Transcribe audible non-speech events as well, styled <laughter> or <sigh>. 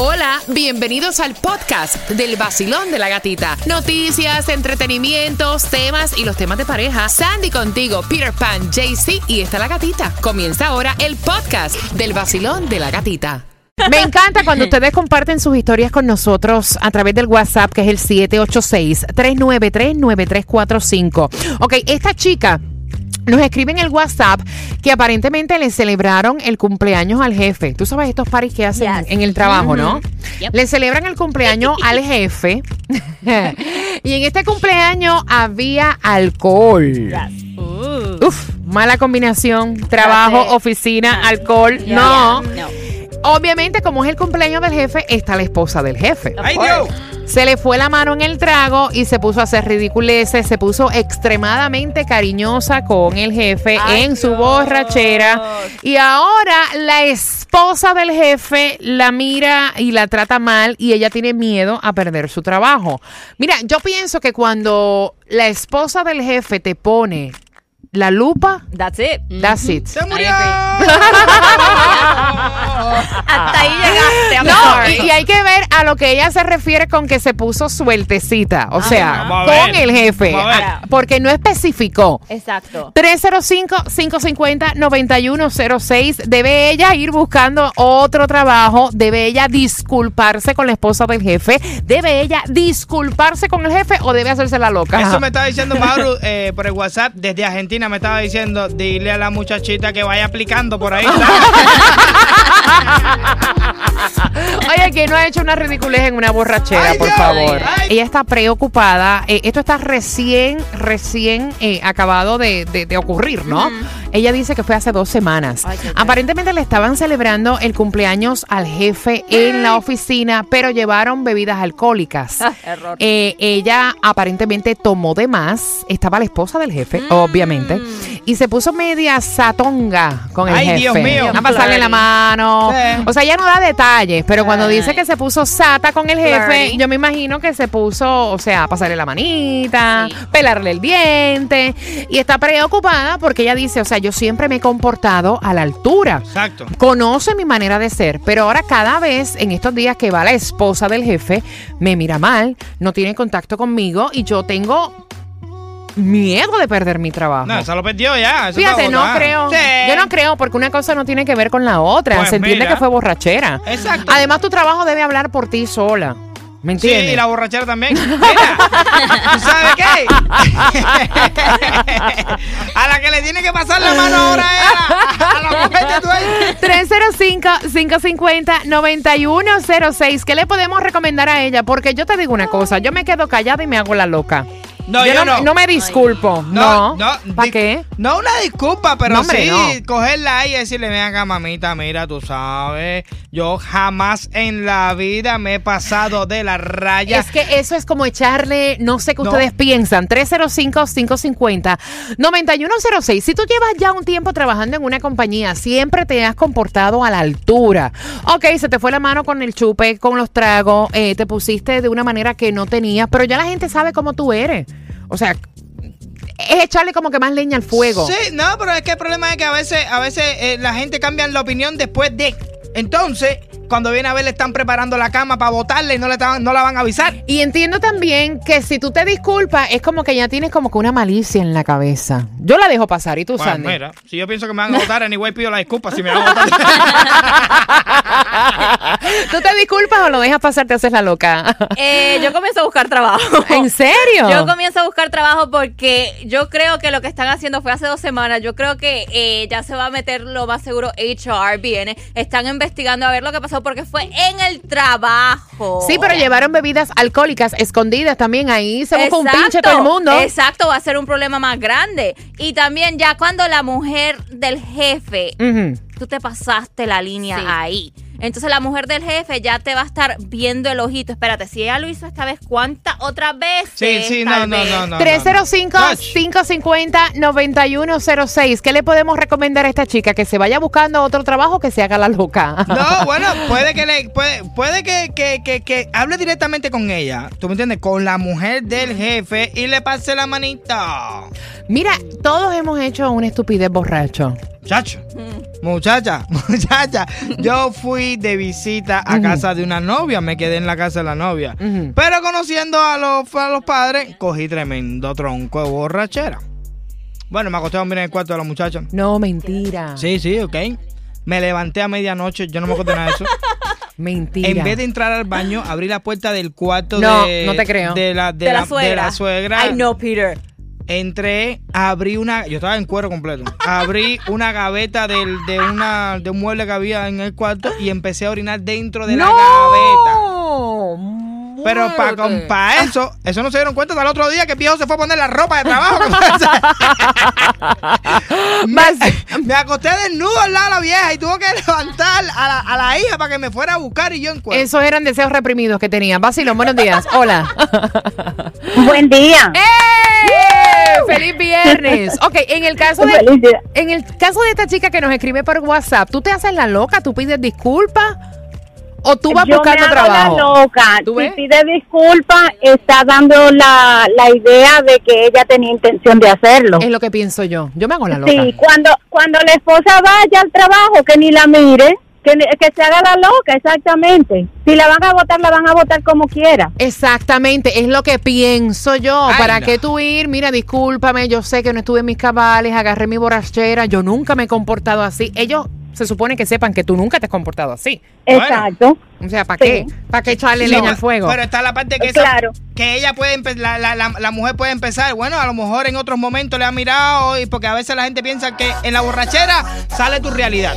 Hola, bienvenidos al podcast del vacilón de la gatita. Noticias, entretenimientos, temas y los temas de pareja. Sandy contigo, Peter Pan, JC y está la gatita. Comienza ahora el podcast del vacilón de la gatita. Me encanta cuando ustedes comparten sus historias con nosotros a través del WhatsApp, que es el 786-393-9345. Ok, esta chica nos escribe en el WhatsApp que aparentemente le celebraron el cumpleaños al jefe. Tú sabes estos paris que hacen Yes. en el trabajo, ¿no? Yep. Le celebran el cumpleaños <laughs> al jefe. <laughs> y en este cumpleaños había alcohol. Uh. Uf, mala combinación. Trabajo, oficina, alcohol. Yeah. No. No. Obviamente, como es el cumpleaños del jefe, está la esposa del jefe. ¡Ay. Dios! Se le fue la mano en el trago y se puso a hacer ridiculeces, se puso extremadamente cariñosa con el jefe Ay, en su borrachera. Y ahora la esposa del jefe la mira y la trata mal y ella tiene miedo a perder su trabajo. Mira, yo pienso que cuando la esposa del jefe te pone la lupa, That's it. that's it. ¡Se murió! <laughs> Hasta ahí llegaste. I'm No, sorry. y, y hay que ver a lo que ella se refiere con que se puso sueltecita, o sea, Vamos a con ver, el jefe, a ah, porque no especificó. Exacto. 305-550-9106. Debe ella ir buscando otro trabajo. Debe ella disculparse con la esposa del jefe. Debe ella disculparse con el jefe o debe hacerse la loca. Eso me estaba diciendo Mauro <laughs> eh, por el WhatsApp desde Argentina. Me estaba diciendo, dile a la muchachita que vaya aplicando por ahí. <laughs> <laughs> Oye, que no ha hecho una ridiculez en una borrachera, Ay, por favor. Ay. Ella está preocupada. Eh, esto está recién, recién eh, acabado de, de- de ocurrir, ¿no? Ella dice que fue hace dos semanas. Aparentemente le estaban celebrando el cumpleaños al jefe en la oficina, pero llevaron bebidas alcohólicas. Error. Eh, ella aparentemente tomó de más. Estaba la esposa del jefe, obviamente. Y se puso media satonga con el Ay, jefe. Dios mío. A pasarle la mano. Sí. O sea, ella no da detalles, pero cuando Ay. dice que se puso sata con el jefe, Flirty. yo me imagino que se puso, o sea, pasarle la manita, Sí. pelarle el diente. Y está preocupada porque ella dice, o sea, yo siempre me he comportado a la altura. Exacto. Conoce mi manera de ser, pero ahora cada vez en estos días que va la esposa del jefe, me mira mal, no tiene contacto conmigo y yo tengo miedo de perder mi trabajo. No, se lo perdió ya. eso Fíjate, no creo. Sí. Yo no creo porque una cosa no tiene que ver con la otra. Pues Se entiende mira. que fue borrachera. Exacto. Además, tu trabajo debe hablar por ti sola. ¿Me Sí, entiendes? y la borrachera también. Mira, ¿tú sabes qué? <laughs> a la que le tiene que pasar la mano ahora es a, a la mujer de tu ahí. 305-550-9106. ¿Qué le podemos recomendar a ella? Porque yo te digo una cosa, yo me quedo callada y me hago la loca. No, yo no. No me disculpo. No. ¿Para di- qué? No una disculpa, pero No, hombre, sí no. cogerla y decirle, ven acá, mamita, mira, tú sabes, yo jamás en la vida me he pasado de la raya. Es que eso es como echarle, no sé qué No. ustedes piensan, 305-550-9106. Si tú llevas ya un tiempo trabajando en una compañía, siempre te has comportado a la altura. Ok, se te fue la mano con el chupe, con los tragos, eh, te pusiste de una manera que no tenías, pero ya la gente sabe cómo tú eres. O sea, es echarle como que más leña al fuego. Sí, no, pero es que el problema es que a veces, a veces eh, la gente cambia la opinión después de. Entonces, cuando viene a ver, le están preparando la cama para botarle y no, le estaban- no la van a avisar. Y entiendo también que si tú te disculpas, es como que ya tienes como que una malicia en la cabeza. Yo la dejo pasar, ¿y tú, Bueno, Sandy? mira, si yo pienso que me van a votar, anyway pido la disculpa si me van a votar. <laughs> ¿Tú te disculpas o lo dejas pasar, te haces la loca? <laughs> Eh, yo comienzo a buscar trabajo. ¿En serio? Yo comienzo a buscar trabajo porque yo creo que lo que están haciendo fue hace dos semanas. Yo creo que eh, ya se va a meter lo más seguro HR viene. Están investigando a ver lo que pasó porque fue en el trabajo. Sí, pero llevaron bebidas alcohólicas escondidas también ahí. Se busca un pinche todo el mundo. Exacto, va a ser un problema más grande. Y también ya cuando la mujer del jefe, tú te pasaste la línea Sí. ahí. Entonces la mujer del jefe ya te va a estar viendo el ojito. Espérate, si ella lo hizo esta vez, ¿cuántas otras veces? Sí, sí, no, no, no, no. 305-550-9106. ¿Qué le podemos recomendar a esta chica? Que se vaya buscando otro trabajo que se haga la loca. No, <laughs> bueno, puede que le puede, puede que, que, que, que hable directamente con ella, ¿tú me entiendes? Con la mujer del jefe y le pase la manita. Mira, todos hemos hecho una estupidez borracho. Muchacho, muchacha, <laughs> muchacha, yo fui de visita a casa de una novia, me quedé en la casa de la novia. Pero conociendo a los, a los padres, cogí tremendo tronco de borrachera. Bueno, me acosté a dormir en el cuarto de la muchacha. No, mentira. Sí, sí, ok. Me levanté a medianoche, yo no me acordé nada de eso. <laughs> Mentira. En vez de entrar al baño, abrí la puerta del cuarto No, de, no te creo. de la, de De la la- suegra. de la suegra. Ay, no, Peter. Entré, abrí una, yo estaba en cuero completo. Abrí una gaveta del, de una de un mueble que había en el cuarto y empecé a orinar dentro de la gaveta. Pero para Muérete. eso, eso no se dieron cuenta hasta el otro día que el viejo se fue a poner la ropa de trabajo. <laughs> <laughs> me, me acosté desnudo al lado de la vieja y tuvo que levantar a la, a la hija para que me fuera a buscar y yo en cuero. Esos eran deseos reprimidos que tenían. Basilón, buenos días. Hola. <laughs> Buen día. ¡Eh! ¡Feliz viernes! Ok, en el caso de. Feliz día. En el caso de esta chica que nos escribe por WhatsApp, ¿tú te haces la loca? ¿Tú pides disculpas? ¿O tú vas Yo buscando me hago trabajo? la loca. ¿Tú Si pide disculpas, está dando la, la idea de que ella tenía intención de hacerlo. Es lo que pienso yo. Yo me hago la loca. Sí, cuando, cuando la esposa vaya al trabajo, que ni la mire, que, ni- que se haga la loca, exactamente. Si la van a votar, la van a votar como quiera. Exactamente, es lo que pienso yo. Ay, ¿Para no. qué tú ir? Mira, discúlpame, yo sé que no estuve en mis cabales, agarré mi borrachera, yo nunca me he comportado así. Ellos se supone que sepan que tú nunca te has comportado así. Bueno. Exacto. O sea, ¿para Sí. qué? ¿Para qué echarle No, leña al fuego? Pero está la parte que esa- Claro. que ella puede la, la, la, la mujer puede empezar, bueno, a lo mejor en otros momentos le ha mirado y porque a veces la gente piensa que en la borrachera sale tu realidad.